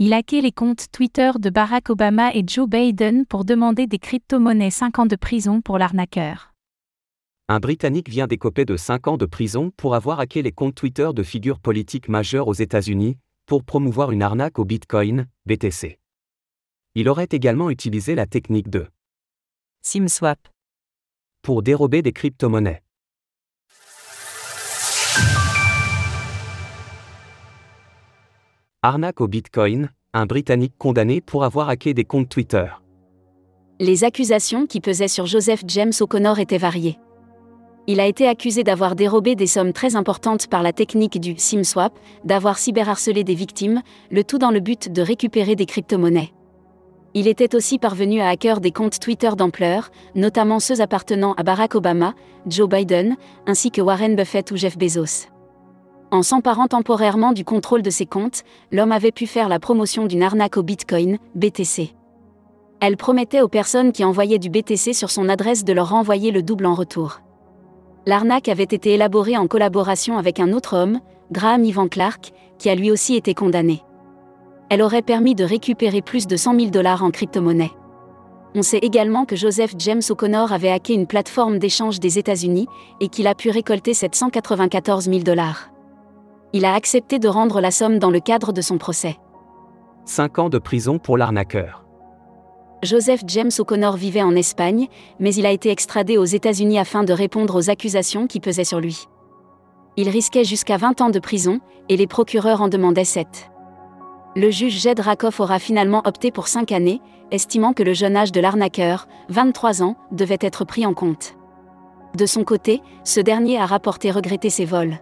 Il hacké les comptes Twitter de Barack Obama et Joe Biden pour demander des crypto-monnaies 5 ans de prison pour l'arnaqueur. Un Britannique vient d'écoper de 5 ans de prison pour avoir hacké les comptes Twitter de figures politiques majeures aux États-Unis, pour promouvoir une arnaque au Bitcoin, BTC. Il aurait également utilisé la technique de SimSwap pour dérober des crypto-monnaies. Arnaque au Bitcoin, un Britannique condamné pour avoir hacké des comptes Twitter. Les accusations qui pesaient sur Joseph James O'Connor étaient variées. Il a été accusé d'avoir dérobé des sommes très importantes par la technique du SimSwap, d'avoir cyberharcelé des victimes, le tout dans le but de récupérer des crypto-monnaies. Il était aussi parvenu à hacker des comptes Twitter d'ampleur, notamment ceux appartenant à Barack Obama, Joe Biden, ainsi que Warren Buffett ou Jeff Bezos. En s'emparant temporairement du contrôle de ces comptes, l'homme avait pu faire la promotion d'une arnaque au Bitcoin, BTC. Elle promettait aux personnes qui envoyaient du BTC sur son adresse de leur renvoyer le double en retour. L'arnaque avait été élaborée en collaboration avec un autre homme, Graham Ivan Clark, qui a lui aussi été condamné. Elle aurait permis de récupérer plus de 100 000 dollars en crypto-monnaie. On sait également que Joseph James O'Connor avait hacké une plateforme d'échange des États-Unis et qu'il a pu récolter 794 000 dollars. Il a accepté de rendre la somme dans le cadre de son procès. 5 ans de prison pour l'arnaqueur. Joseph James O'Connor vivait en Espagne, mais il a été extradé aux États-Unis afin de répondre aux accusations qui pesaient sur lui. Il risquait jusqu'à 20 ans de prison, et les procureurs en demandaient 7. Le juge Jed Rakoff aura finalement opté pour 5 années, estimant que le jeune âge de l'arnaqueur, 23 ans, devait être pris en compte. De son côté, ce dernier a rapporté regretter ses vols.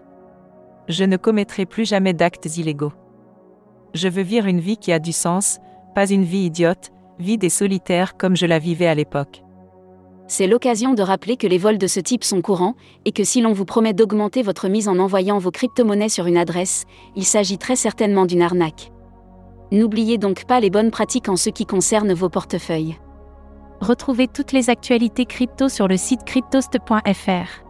Je ne commettrai plus jamais d'actes illégaux. Je veux vivre une vie qui a du sens, pas une vie idiote, vide et solitaire comme je la vivais à l'époque. C'est l'occasion de rappeler que les vols de ce type sont courants, et que si l'on vous promet d'augmenter votre mise en envoyant vos crypto-monnaies sur une adresse, il s'agit très certainement d'une arnaque. N'oubliez donc pas les bonnes pratiques en ce qui concerne vos portefeuilles. Retrouvez toutes les actualités crypto sur le site cryptost.fr.